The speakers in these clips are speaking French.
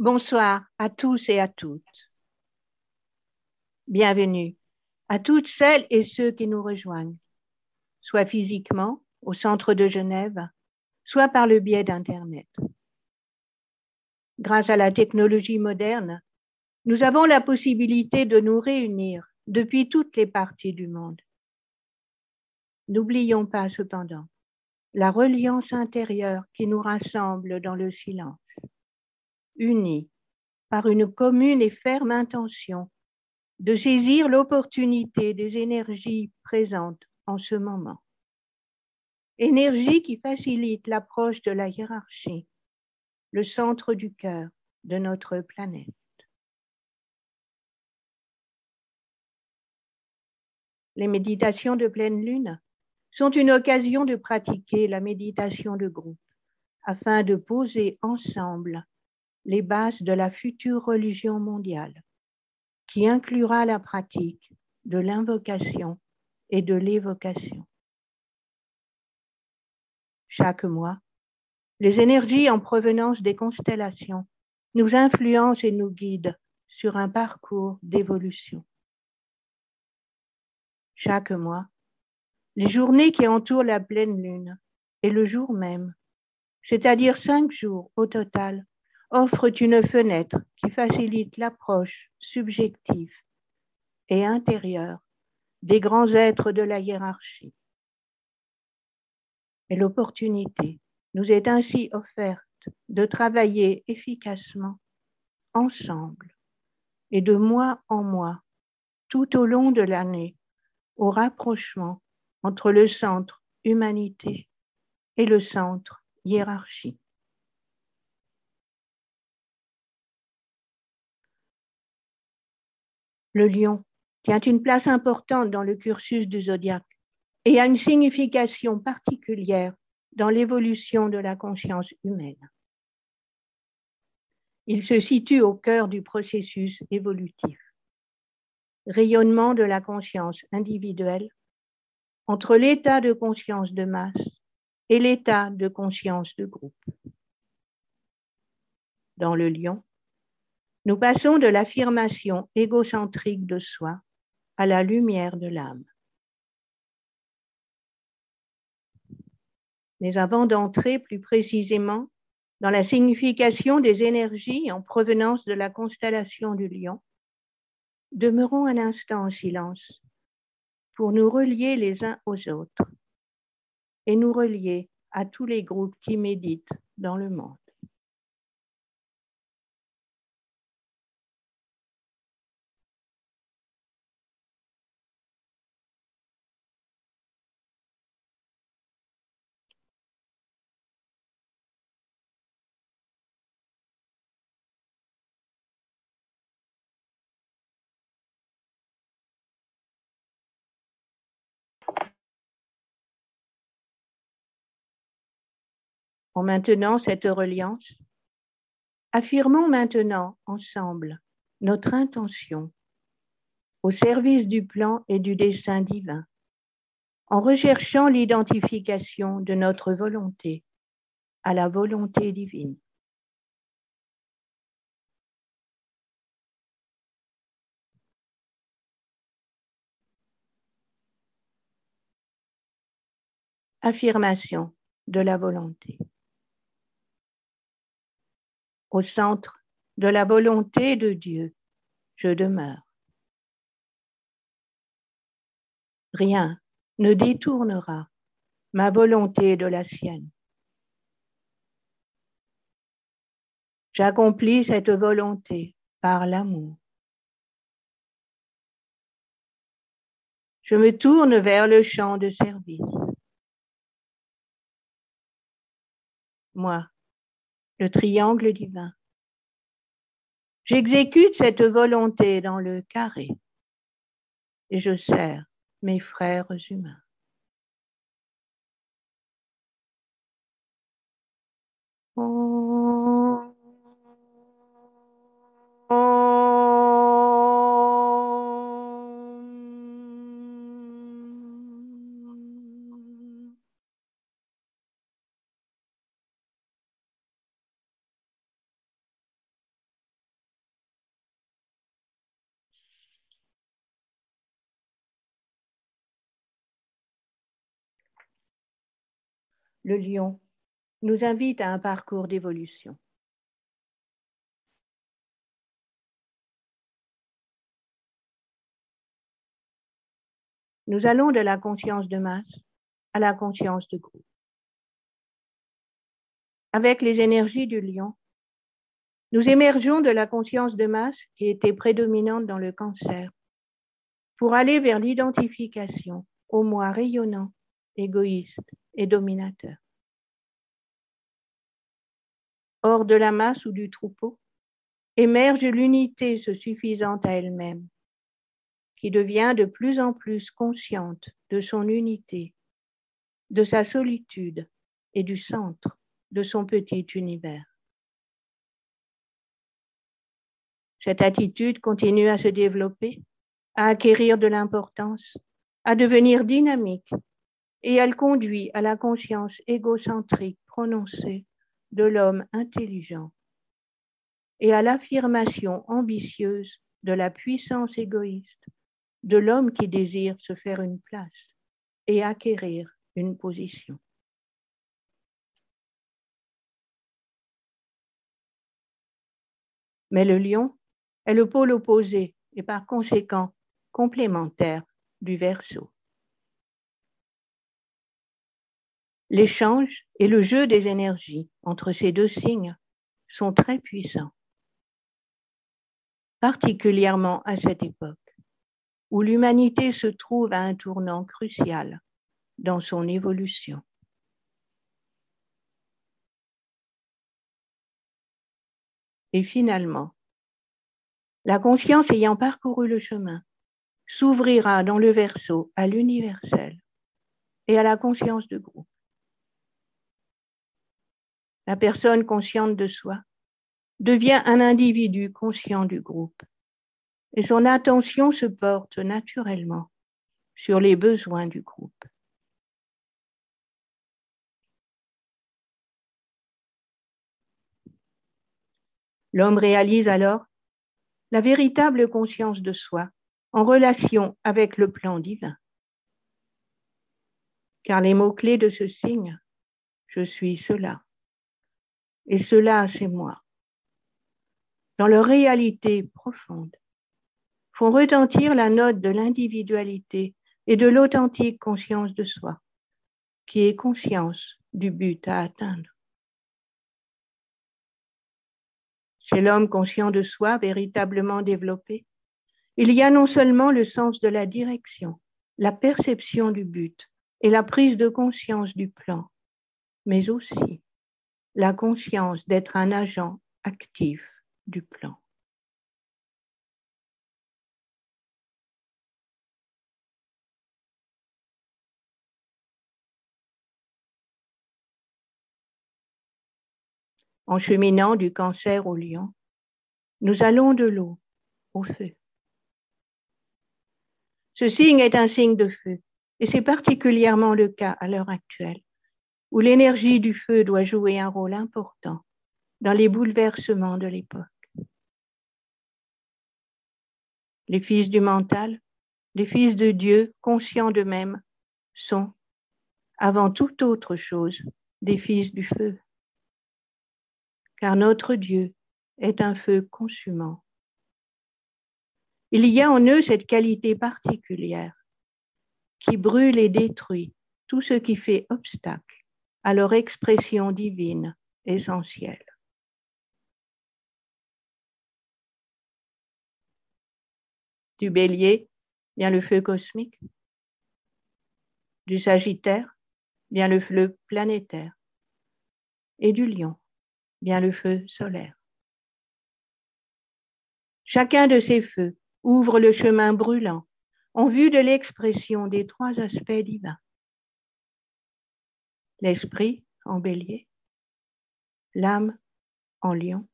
Bonsoir à tous et à toutes. Bienvenue à toutes celles et ceux qui nous rejoignent, soit physiquement au centre de Genève, soit par le biais d'Internet. Grâce à la technologie moderne, nous avons la possibilité de nous réunir depuis toutes les parties du monde. N'oublions pas cependant la reliance intérieure qui nous rassemble dans le silence unis par une commune et ferme intention de saisir l'opportunité des énergies présentes en ce moment. Énergie qui facilite l'approche de la hiérarchie, le centre du cœur de notre planète. Les méditations de pleine lune sont une occasion de pratiquer la méditation de groupe afin de poser ensemble les bases de la future religion mondiale, qui inclura la pratique de l'invocation et de l'évocation. Chaque mois, les énergies en provenance des constellations nous influencent et nous guident sur un parcours d'évolution. Chaque mois, les journées qui entourent la pleine lune et le jour même, c'est-à-dire cinq jours au total, offrent une fenêtre qui facilite l'approche subjective et intérieure des grands êtres de la hiérarchie. Et l'opportunité nous est ainsi offerte de travailler efficacement ensemble et de mois en mois tout au long de l'année au rapprochement entre le centre humanité et le centre hiérarchie. Le lion tient une place importante dans le cursus du zodiaque et a une signification particulière dans l'évolution de la conscience humaine. Il se situe au cœur du processus évolutif, rayonnement de la conscience individuelle entre l'état de conscience de masse et l'état de conscience de groupe. Dans le lion, nous passons de l'affirmation égocentrique de soi à la lumière de l'âme. Mais avant d'entrer plus précisément dans la signification des énergies en provenance de la constellation du lion, demeurons un instant en silence pour nous relier les uns aux autres et nous relier à tous les groupes qui méditent dans le monde. En maintenant cette reliance, affirmons maintenant ensemble notre intention au service du plan et du dessein divin, en recherchant l'identification de notre volonté à la volonté divine. Affirmation de la volonté au centre de la volonté de Dieu, je demeure. Rien ne détournera ma volonté de la sienne. J'accomplis cette volonté par l'amour. Je me tourne vers le champ de service. Moi, le triangle divin. J'exécute cette volonté dans le carré et je sers mes frères humains. Oh. Oh. Le lion, nous invite à un parcours d'évolution. Nous allons de la conscience de masse à la conscience de groupe. Avec les énergies du lion, nous émergeons de la conscience de masse qui était prédominante dans le cancer pour aller vers l'identification au moi rayonnant, égoïste et dominateur. Hors de la masse ou du troupeau, émerge l'unité se suffisante à elle-même, qui devient de plus en plus consciente de son unité, de sa solitude et du centre de son petit univers. Cette attitude continue à se développer, à acquérir de l'importance, à devenir dynamique, et elle conduit à la conscience égocentrique prononcée de l'homme intelligent et à l'affirmation ambitieuse de la puissance égoïste de l'homme qui désire se faire une place et acquérir une position. Mais le lion est le pôle opposé et par conséquent complémentaire du verso. L'échange et le jeu des énergies entre ces deux signes sont très puissants, particulièrement à cette époque où l'humanité se trouve à un tournant crucial dans son évolution. Et finalement, la conscience ayant parcouru le chemin s'ouvrira dans le verso à l'universel et à la conscience de groupe. La personne consciente de soi devient un individu conscient du groupe et son attention se porte naturellement sur les besoins du groupe. L'homme réalise alors la véritable conscience de soi en relation avec le plan divin. Car les mots-clés de ce signe, je suis cela, et cela c'est moi, dans leur réalité profonde, font retentir la note de l'individualité et de l'authentique conscience de soi, qui est conscience du but à atteindre. Chez l'homme conscient de soi, véritablement développé, il y a non seulement le sens de la direction, la perception du but et la prise de conscience du plan, mais aussi la conscience d'être un agent actif du plan. En cheminant du cancer au lion, nous allons de l'eau au feu. Ce signe est un signe de feu, et c'est particulièrement le cas à l'heure actuelle, où l'énergie du feu doit jouer un rôle important dans les bouleversements de l'époque. Les fils du mental, les fils de Dieu, conscients d'eux-mêmes, sont, avant toute autre chose, des fils du feu car notre Dieu est un feu consumant. Il y a en eux cette qualité particulière qui brûle et détruit tout ce qui fait obstacle à leur expression divine essentielle. Du bélier vient le feu cosmique, du sagittaire vient le feu planétaire et du lion bien le feu solaire. Chacun de ces feux ouvre le chemin brûlant en vue de l'expression des trois aspects divins. L'esprit en bélier, l'âme en lion,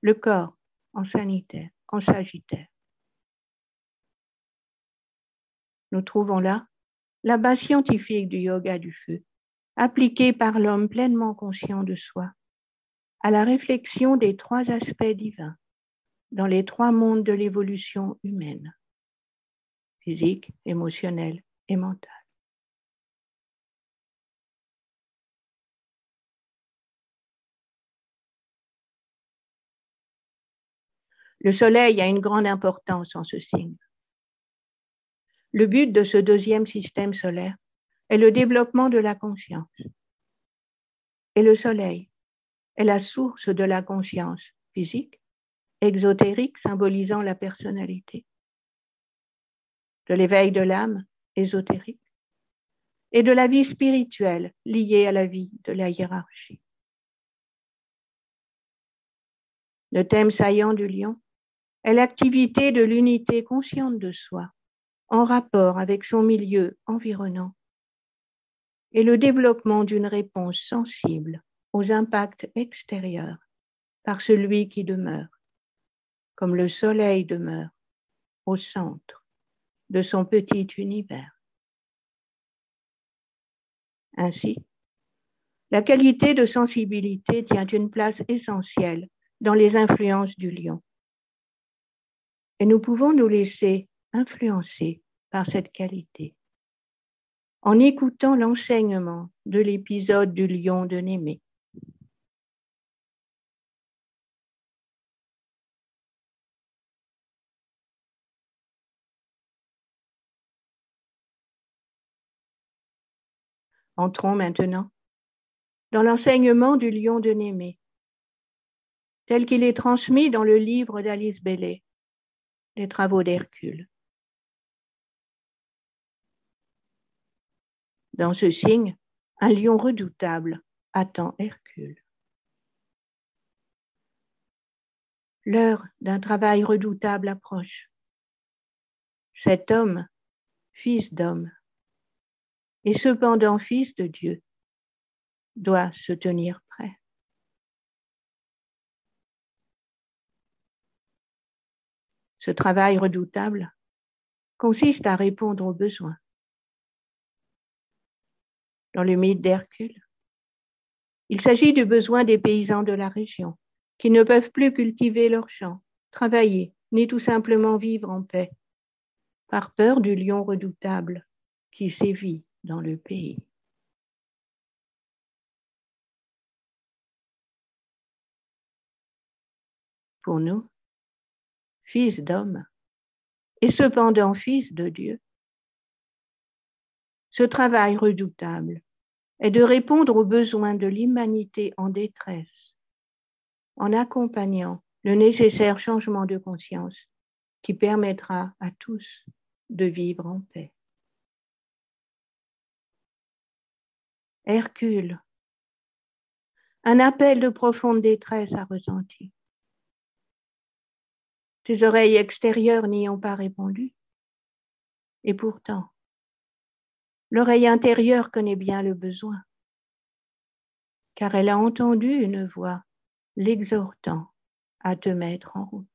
le corps en sanitaire, en sagittaire. Nous trouvons là la base scientifique du yoga du feu appliquée par l'homme pleinement conscient de soi, à la réflexion des trois aspects divins dans les trois mondes de l'évolution humaine, physique, émotionnel et mental. Le soleil a une grande importance en ce signe. Le but de ce deuxième système solaire est le développement de la conscience. Et le soleil est la source de la conscience physique, exotérique symbolisant la personnalité, de l'éveil de l'âme ésotérique et de la vie spirituelle liée à la vie de la hiérarchie. Le thème saillant du lion est l'activité de l'unité consciente de soi en rapport avec son milieu environnant et le développement d'une réponse sensible aux impacts extérieurs par celui qui demeure, comme le soleil demeure au centre de son petit univers. Ainsi, la qualité de sensibilité tient une place essentielle dans les influences du lion. Et nous pouvons nous laisser influencer par cette qualité en écoutant l'enseignement de l'épisode du lion de Némée. Entrons maintenant dans l'enseignement du lion de Némée, tel qu'il est transmis dans le livre d'Alice Bellet, Les travaux d'Hercule. Dans ce signe, un lion redoutable attend Hercule. L'heure d'un travail redoutable approche. Cet homme, fils d'homme, et cependant fils de Dieu, doit se tenir prêt. Ce travail redoutable consiste à répondre aux besoins. Dans le mythe d'Hercule, il s'agit du besoin des paysans de la région qui ne peuvent plus cultiver leurs champs, travailler, ni tout simplement vivre en paix, par peur du lion redoutable qui sévit dans le pays. Pour nous, fils d'homme, et cependant fils de Dieu, ce travail redoutable est de répondre aux besoins de l'humanité en détresse, en accompagnant le nécessaire changement de conscience qui permettra à tous de vivre en paix. Hercule, un appel de profonde détresse a ressenti. Ses oreilles extérieures n'y ont pas répondu. Et pourtant, l'oreille intérieure connaît bien le besoin, car elle a entendu une voix l'exhortant à te mettre en route.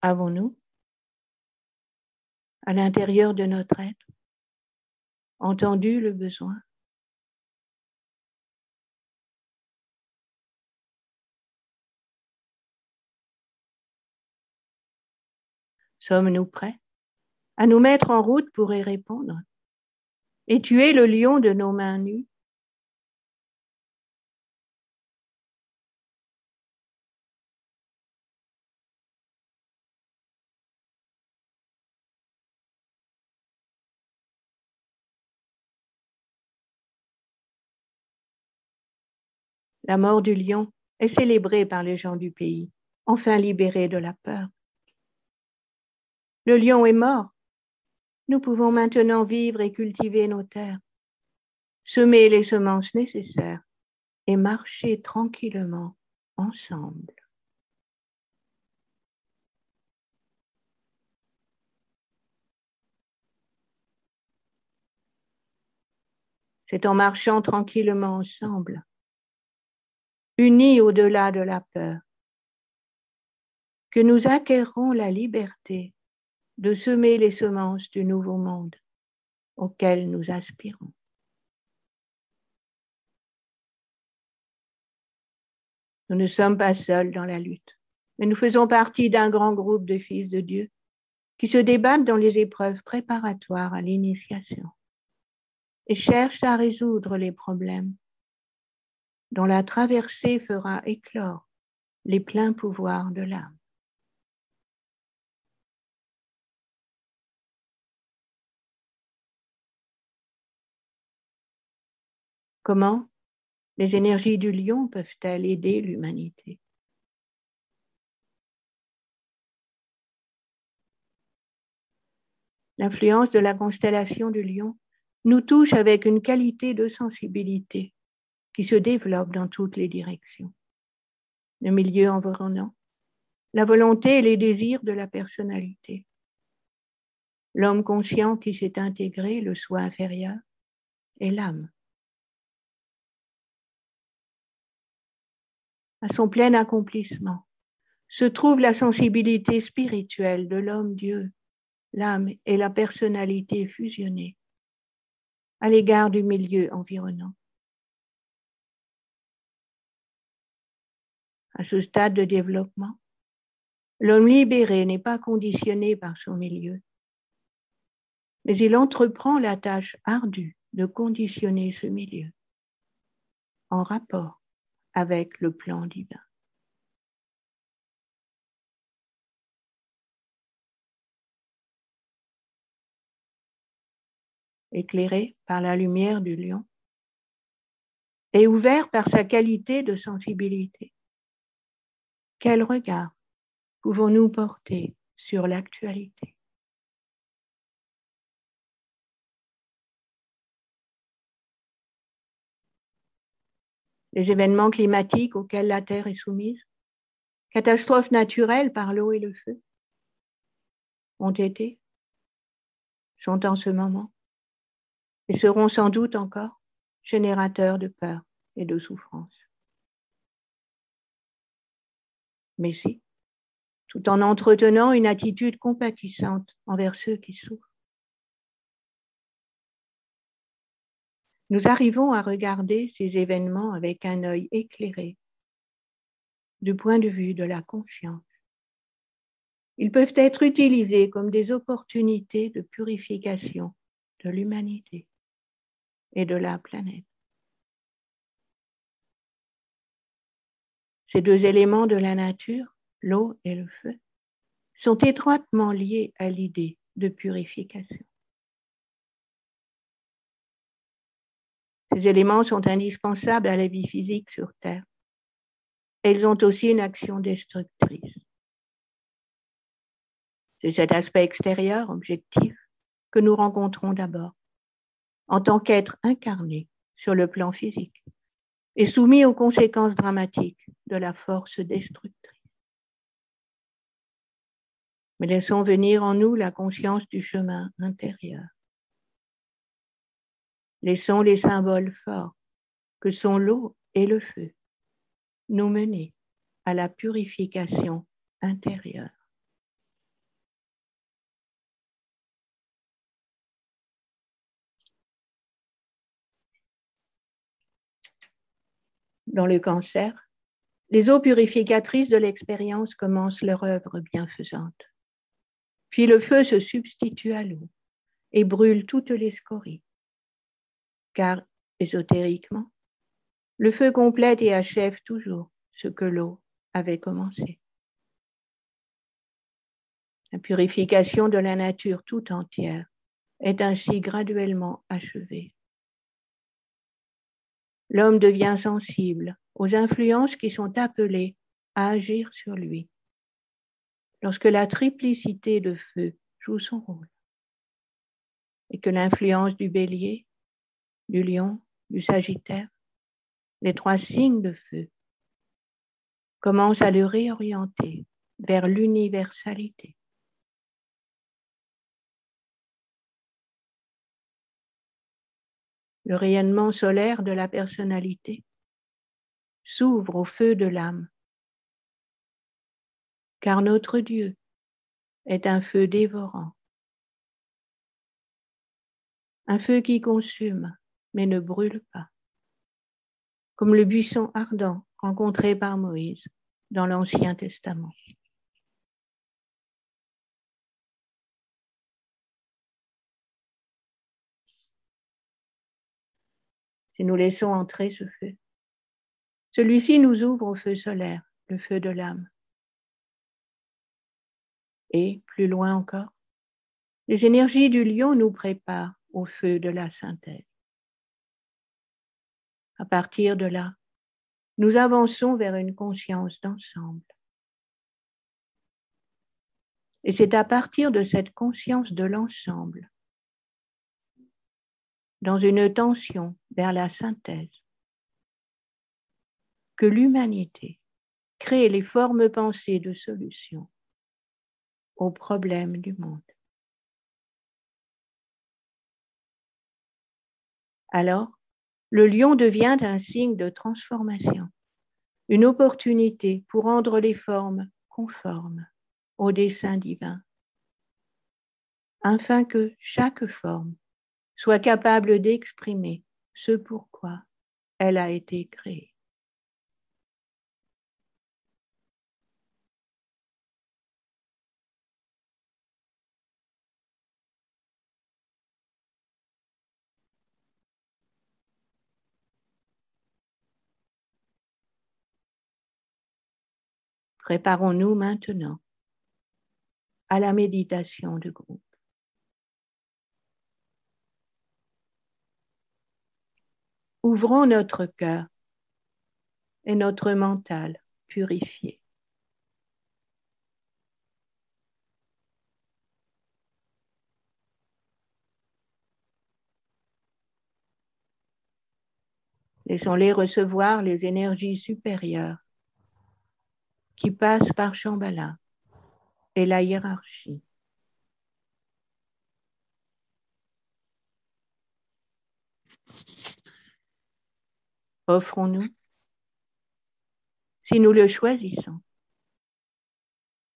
Avons-nous à l'intérieur de notre être, entendu le besoin. Sommes-nous prêts à nous mettre en route pour y répondre? Et tuer le lion de nos mains nues La mort du lion est célébrée par les gens du pays, enfin libérés de la peur. Le lion est mort. Nous pouvons maintenant vivre et cultiver nos terres, semer les semences nécessaires et marcher tranquillement ensemble. C'est en marchant tranquillement ensemble unis au-delà de la peur, que nous acquérons la liberté de semer les semences du nouveau monde auquel nous aspirons. Nous ne sommes pas seuls dans la lutte, mais nous faisons partie d'un grand groupe de fils de Dieu qui se débattent dans les épreuves préparatoires à l'initiation et cherchent à résoudre les problèmes dont la traversée fera éclore les pleins pouvoirs de l'âme. Comment les énergies du lion peuvent-elles aider l'humanité? L'influence de la constellation du lion nous touche avec une qualité de sensibilité qui se développe dans toutes les directions. Le milieu environnant, la volonté et les désirs de la personnalité. L'homme conscient qui s'est intégré, le soi inférieur, et l'âme. À son plein accomplissement se trouve la sensibilité spirituelle de l'homme-dieu, l'âme et la personnalité fusionnée à l'égard du milieu environnant. À ce stade de développement, l'homme libéré n'est pas conditionné par son milieu, mais il entreprend la tâche ardue de conditionner ce milieu en rapport avec le plan divin. Éclairé par la lumière du lion et ouvert par sa qualité de sensibilité. Quel regard pouvons-nous porter sur l'actualité? Les événements climatiques auxquels la Terre est soumise, catastrophes naturelles par l'eau et le feu, ont été, sont en ce moment et seront sans doute encore générateurs de peur et de souffrance. mais si, tout en entretenant une attitude compatissante envers ceux qui souffrent. Nous arrivons à regarder ces événements avec un œil éclairé du point de vue de la conscience. Ils peuvent être utilisés comme des opportunités de purification de l'humanité et de la planète. Ces deux éléments de la nature, l'eau et le feu, sont étroitement liés à l'idée de purification. Ces éléments sont indispensables à la vie physique sur Terre. ils ont aussi une action destructrice. C'est cet aspect extérieur, objectif, que nous rencontrons d'abord, en tant qu'être incarné sur le plan physique et soumis aux conséquences dramatiques de la force destructrice. Mais laissons venir en nous la conscience du chemin intérieur. Laissons les symboles forts que sont l'eau et le feu nous mener à la purification intérieure. dans le cancer, les eaux purificatrices de l'expérience commencent leur œuvre bienfaisante. Puis le feu se substitue à l'eau et brûle toutes les scories. Car, ésotériquement, le feu complète et achève toujours ce que l'eau avait commencé. La purification de la nature tout entière est ainsi graduellement achevée l'homme devient sensible aux influences qui sont appelées à agir sur lui. Lorsque la triplicité de feu joue son rôle et que l'influence du bélier, du lion, du sagittaire, les trois signes de feu, commence à le réorienter vers l'universalité. le rayonnement solaire de la personnalité, s'ouvre au feu de l'âme. Car notre Dieu est un feu dévorant, un feu qui consume mais ne brûle pas, comme le buisson ardent rencontré par Moïse dans l'Ancien Testament. si nous laissons entrer ce feu, Celui-ci nous ouvre au feu solaire, le feu de l'âme. Et plus loin encore, les énergies du lion nous préparent au feu de la synthèse. À partir de là, nous avançons vers une conscience d'ensemble. Et c'est à partir de cette conscience de l'ensemble, dans une tension vers la synthèse, que l'humanité crée les formes pensées de solutions aux problèmes du monde. Alors, le lion devient un signe de transformation, une opportunité pour rendre les formes conformes au dessein divin, afin que chaque forme soit capable d'exprimer ce pourquoi elle a été créée. Préparons-nous maintenant à la méditation de groupe. Ouvrons notre cœur et notre mental purifié. Laissons-les recevoir les énergies supérieures qui passent par Shambhala et la hiérarchie. Offrons-nous, si nous le choisissons,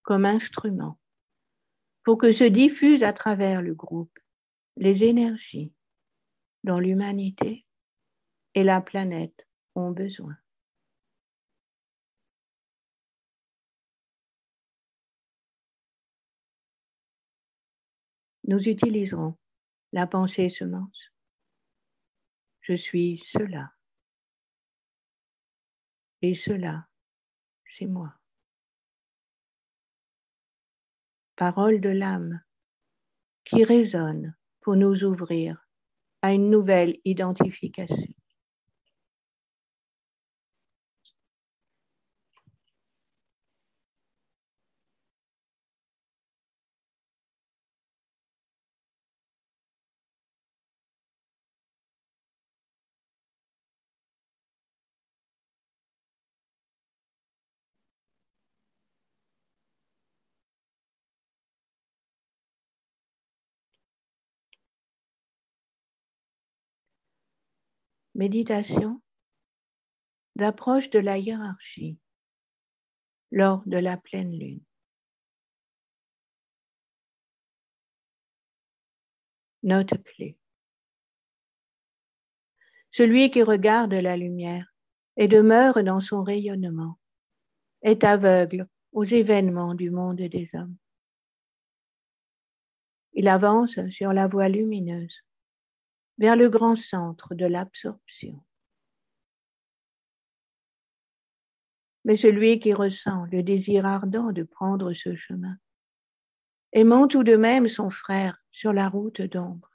comme instrument pour que se diffusent à travers le groupe les énergies dont l'humanité et la planète ont besoin. Nous utiliserons la pensée semence. Je suis cela. Et cela, c'est moi. Parole de l'âme qui résonne pour nous ouvrir à une nouvelle identification. Méditation d'approche de la hiérarchie lors de la pleine lune. Note clé. Celui qui regarde la lumière et demeure dans son rayonnement est aveugle aux événements du monde des hommes. Il avance sur la voie lumineuse vers le grand centre de l'absorption. Mais celui qui ressent le désir ardent de prendre ce chemin, aimant tout de même son frère sur la route d'ombre,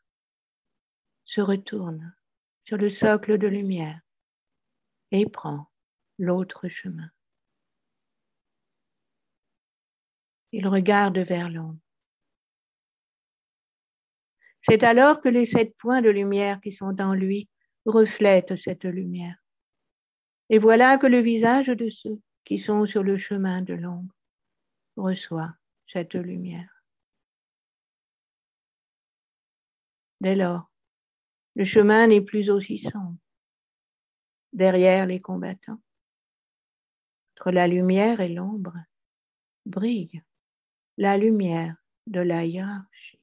se retourne sur le socle de lumière et prend l'autre chemin. Il regarde vers l'ombre c'est alors que les sept points de lumière qui sont en lui reflètent cette lumière. Et voilà que le visage de ceux qui sont sur le chemin de l'ombre reçoit cette lumière. Dès lors, le chemin n'est plus aussi sombre. Derrière les combattants, entre la lumière et l'ombre, brille la lumière de la hiérarchie.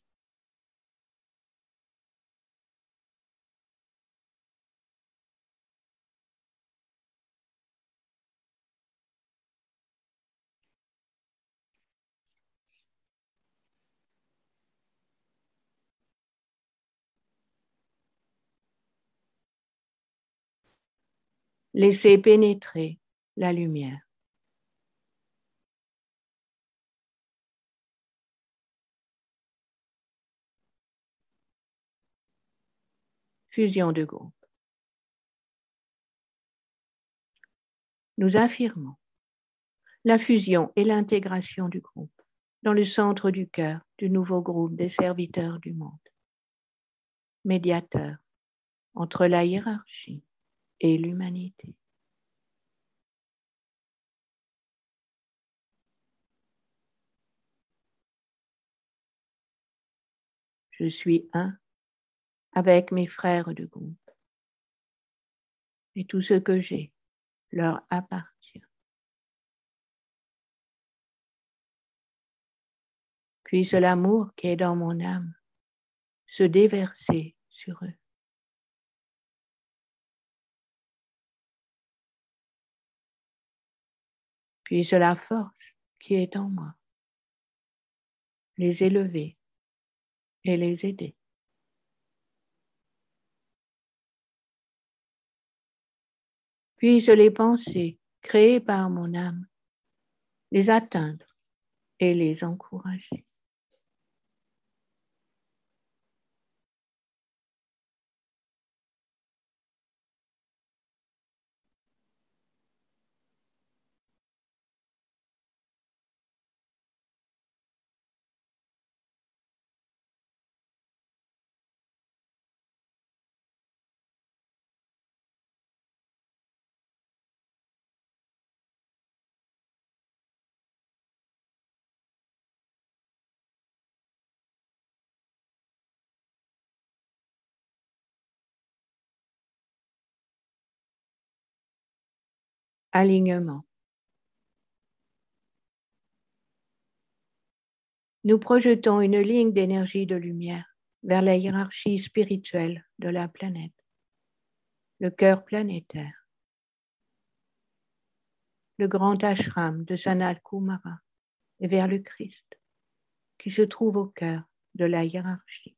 Laissez pénétrer la lumière. Fusion de groupe. Nous affirmons la fusion et l'intégration du groupe dans le centre du cœur du nouveau groupe des serviteurs du monde, médiateur entre la hiérarchie et l'humanité. Je suis un avec mes frères de groupe et tout ce que j'ai leur appartient. Puisse l'amour qui est dans mon âme se déverser sur eux. Puisse la force qui est en moi les élever et les aider. Puisse les pensées créées par mon âme les atteindre et les encourager. Alignement. Nous projetons une ligne d'énergie de lumière vers la hiérarchie spirituelle de la planète, le cœur planétaire, le grand ashram de Sanal Kumara et vers le Christ qui se trouve au cœur de la hiérarchie.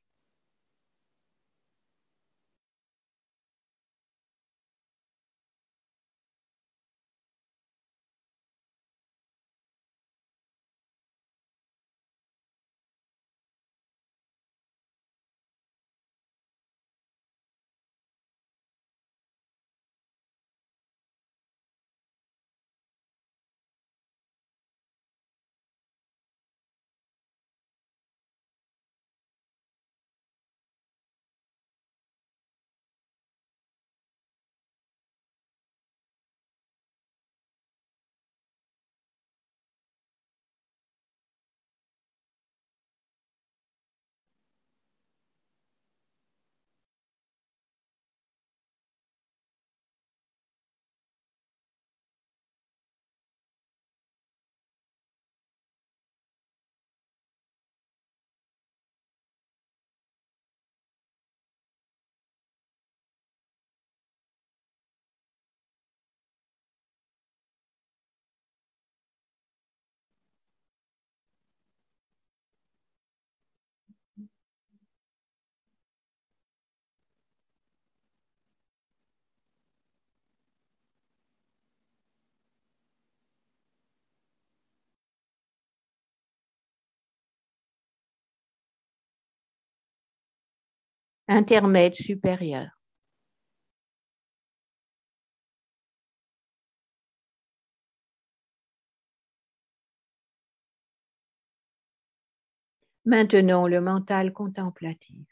Intermède supérieur. Maintenons le mental contemplatif,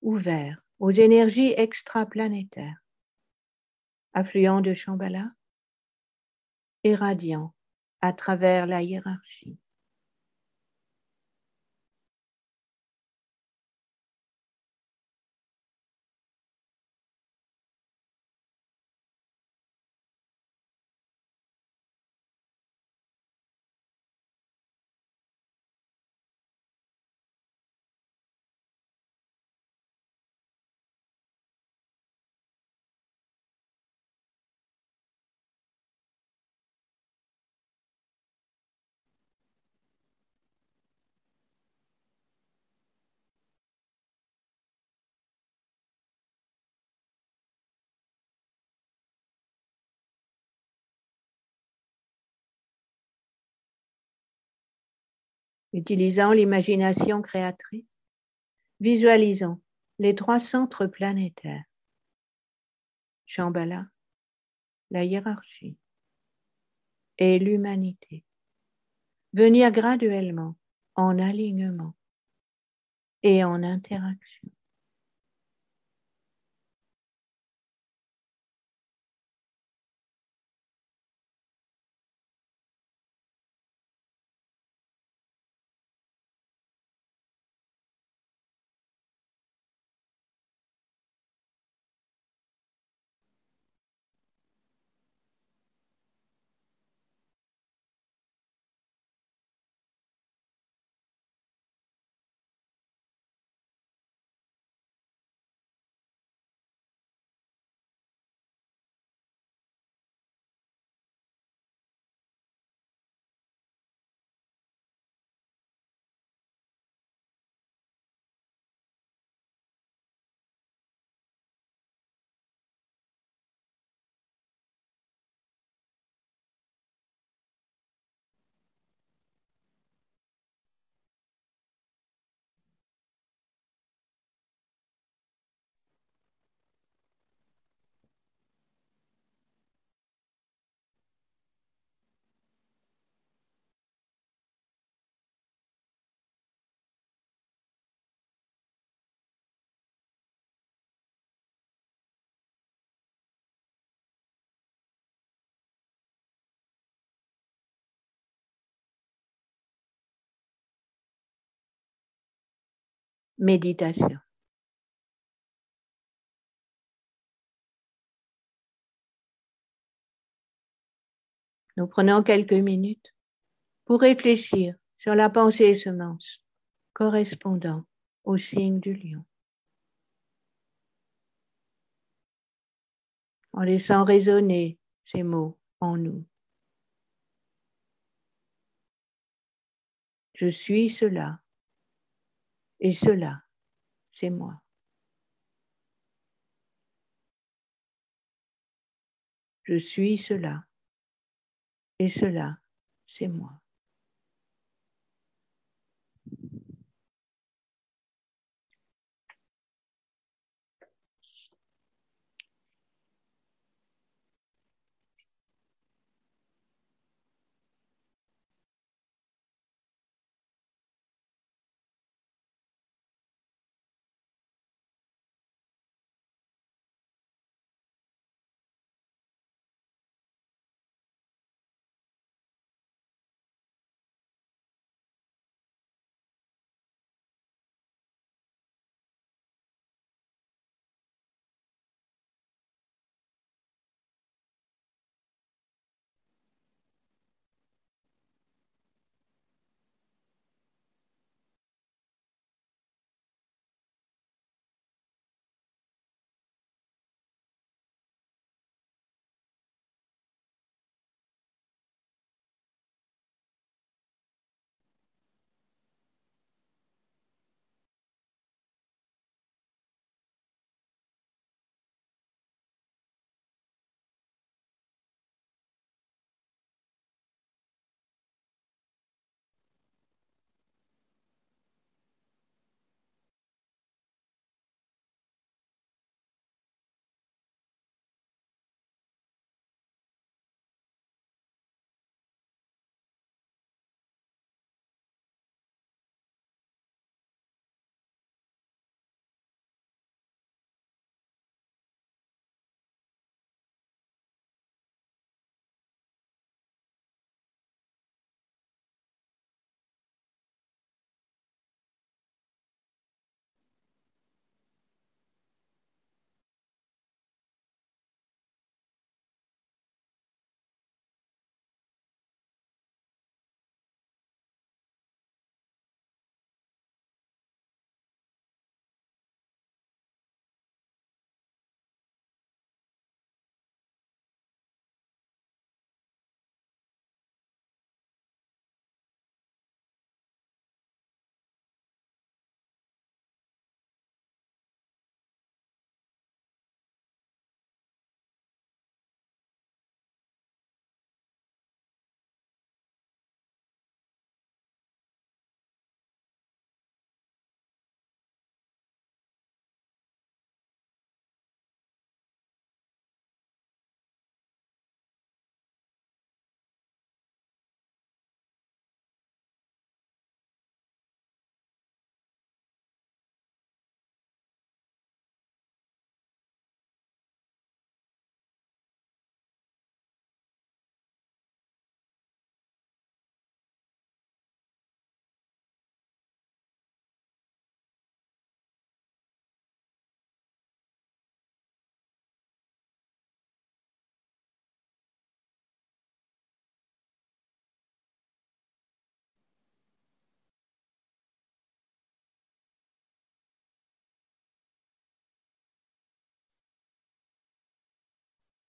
ouvert aux énergies extraplanétaires, affluent de Shambhala et à travers la hiérarchie. Utilisant l'imagination créatrice, visualisons les trois centres planétaires. Shambhala, la hiérarchie et l'humanité. Venir graduellement en alignement et en interaction. Méditation. Nous prenons quelques minutes pour réfléchir sur la pensée semence correspondant au signe du lion. En laissant résonner ces mots en nous. Je suis cela et cela, c'est moi. Je suis cela. Et cela, c'est moi.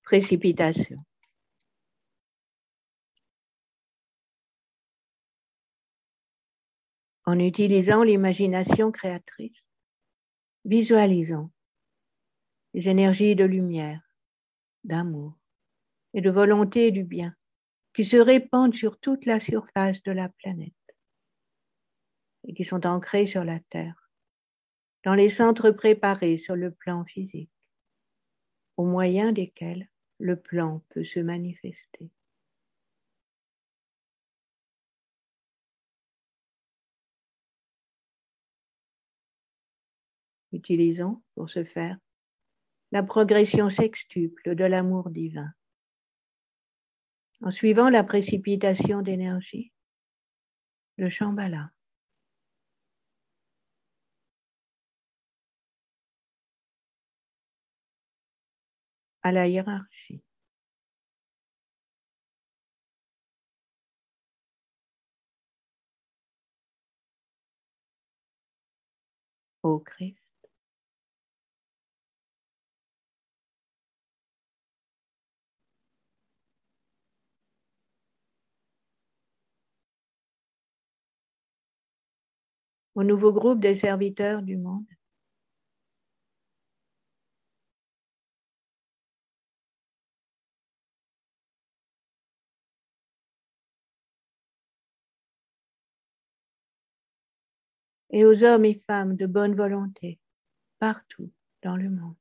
Précipitation. En utilisant l'imagination créatrice, visualisons les énergies de lumière, d'amour et de volonté du bien qui se répandent sur toute la surface de la planète et qui sont ancrées sur la Terre, dans les centres préparés sur le plan physique, au moyen desquels le plan peut se manifester. Utilisons pour ce faire la progression sextuple de l'amour divin. En suivant la précipitation d'énergie, le Shambhala. à la hiérarchie. Au nouveau groupe des serviteurs du monde. Et aux hommes et femmes de bonne volonté partout dans le monde.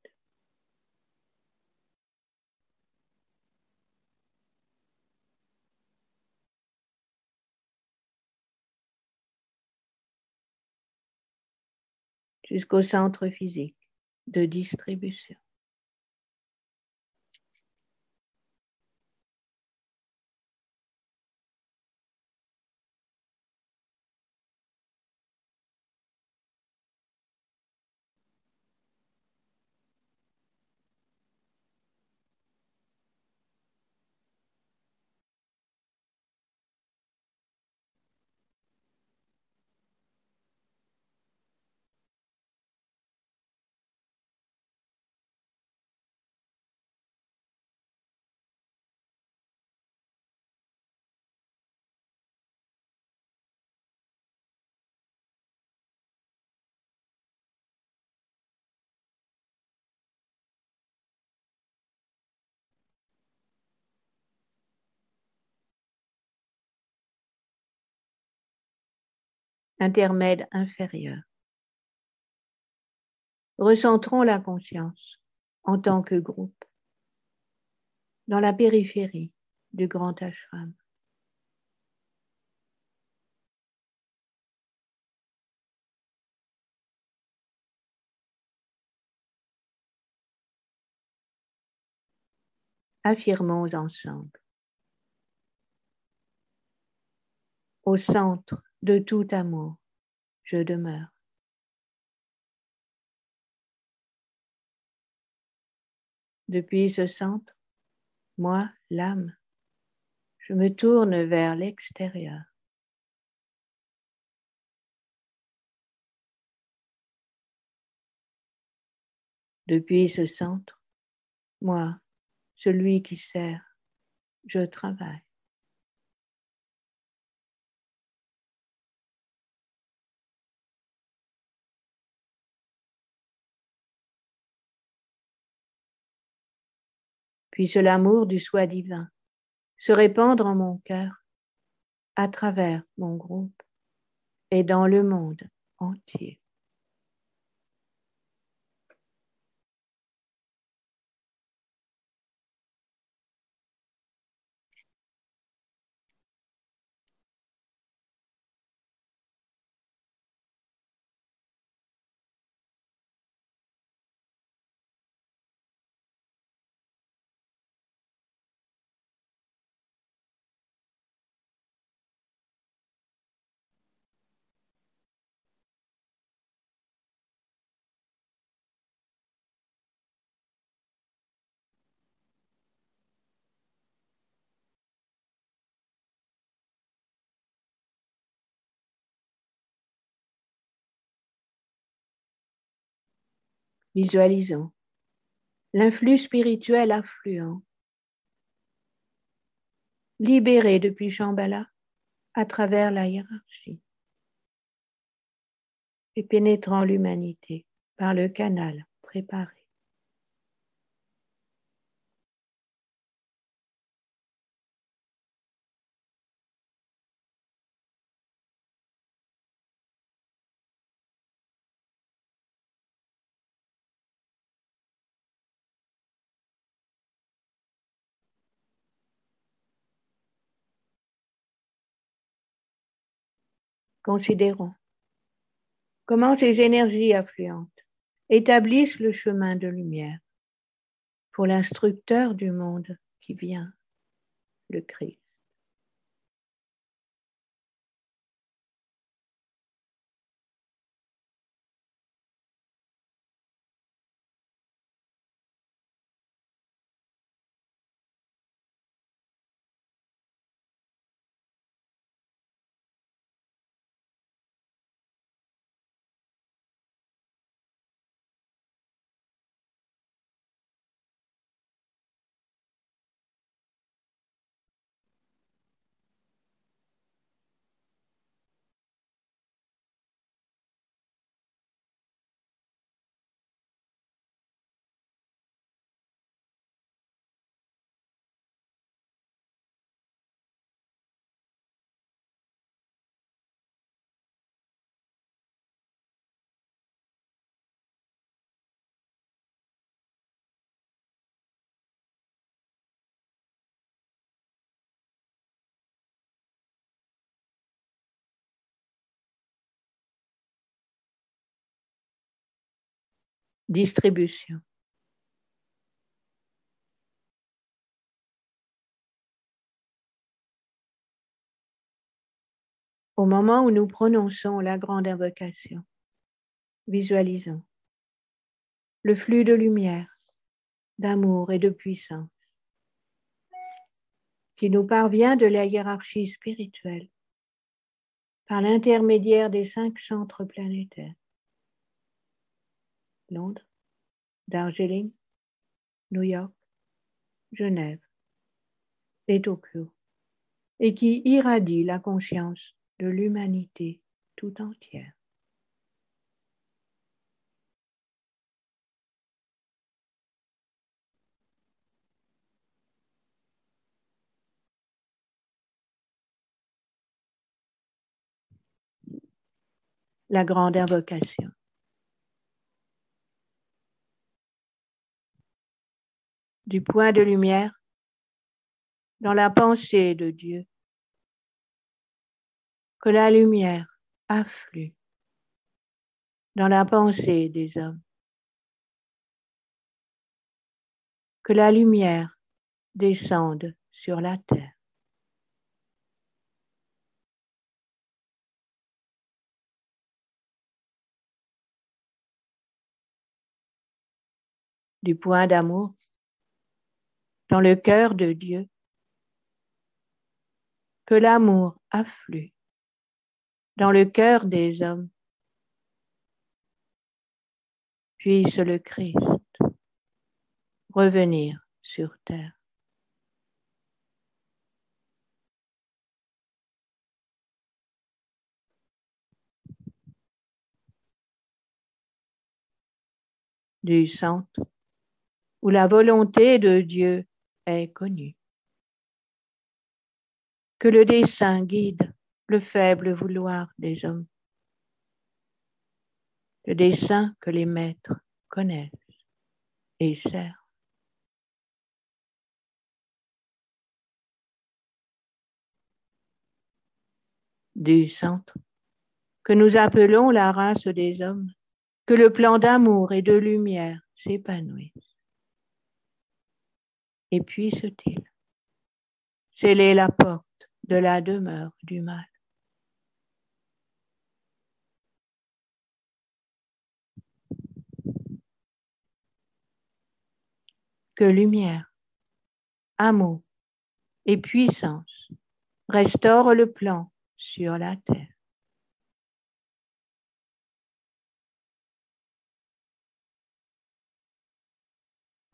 jusqu'au centre physique de distribution. Intermède inférieur. Recentrons la conscience en tant que groupe dans la périphérie du grand ashram. Affirmons ensemble. Au centre de tout amour, je demeure. Depuis ce centre, moi, l'âme, je me tourne vers l'extérieur. Depuis ce centre, moi, celui qui sert, je travaille. Puisse l'amour du soi divin se répandre en mon cœur, à travers mon groupe et dans le monde entier. visualisons l'influx spirituel affluent, libéré depuis Shambhala à travers la hiérarchie et pénétrant l'humanité par le canal préparé. Considérons comment ces énergies affluentes établissent le chemin de lumière pour l'instructeur du monde qui vient, le Christ. Distribution. Au moment où nous prononçons la grande invocation, visualisons le flux de lumière, d'amour et de puissance qui nous parvient de la hiérarchie spirituelle par l'intermédiaire des cinq centres planétaires Londres, Darjeeling, New York, Genève et Tokyo, et qui irradie la conscience de l'humanité tout entière. La grande invocation. Du point de lumière dans la pensée de Dieu. Que la lumière afflue dans la pensée des hommes. Que la lumière descende sur la terre. Du point d'amour le cœur de Dieu. Que l'amour afflue dans le cœur des hommes. Puisse le Christ revenir sur terre. du centre où la volonté de Dieu est connu. Que le dessein guide le faible vouloir des hommes. Le dessein que les maîtres connaissent et servent. Du centre que nous appelons la race des hommes, que le plan d'amour et de lumière s'épanouisse et puisse-t-il sceller la porte de la demeure du mal. Que lumière, amour et puissance restaurent le plan sur la terre.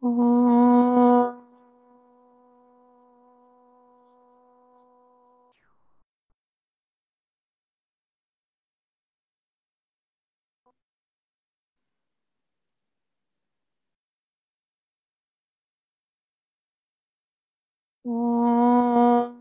Oh. Oh.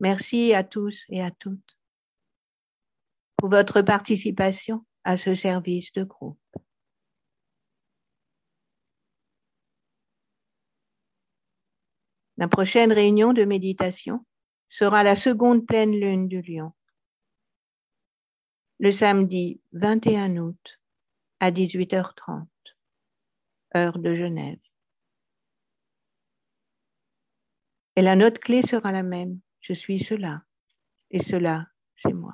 Merci à tous et à toutes pour votre participation à ce service de groupe. La prochaine réunion de méditation sera la seconde pleine lune du lion, le samedi 21 août à 18h30, heure de Genève. Et la note clé sera la même. Je suis cela et cela, c'est moi.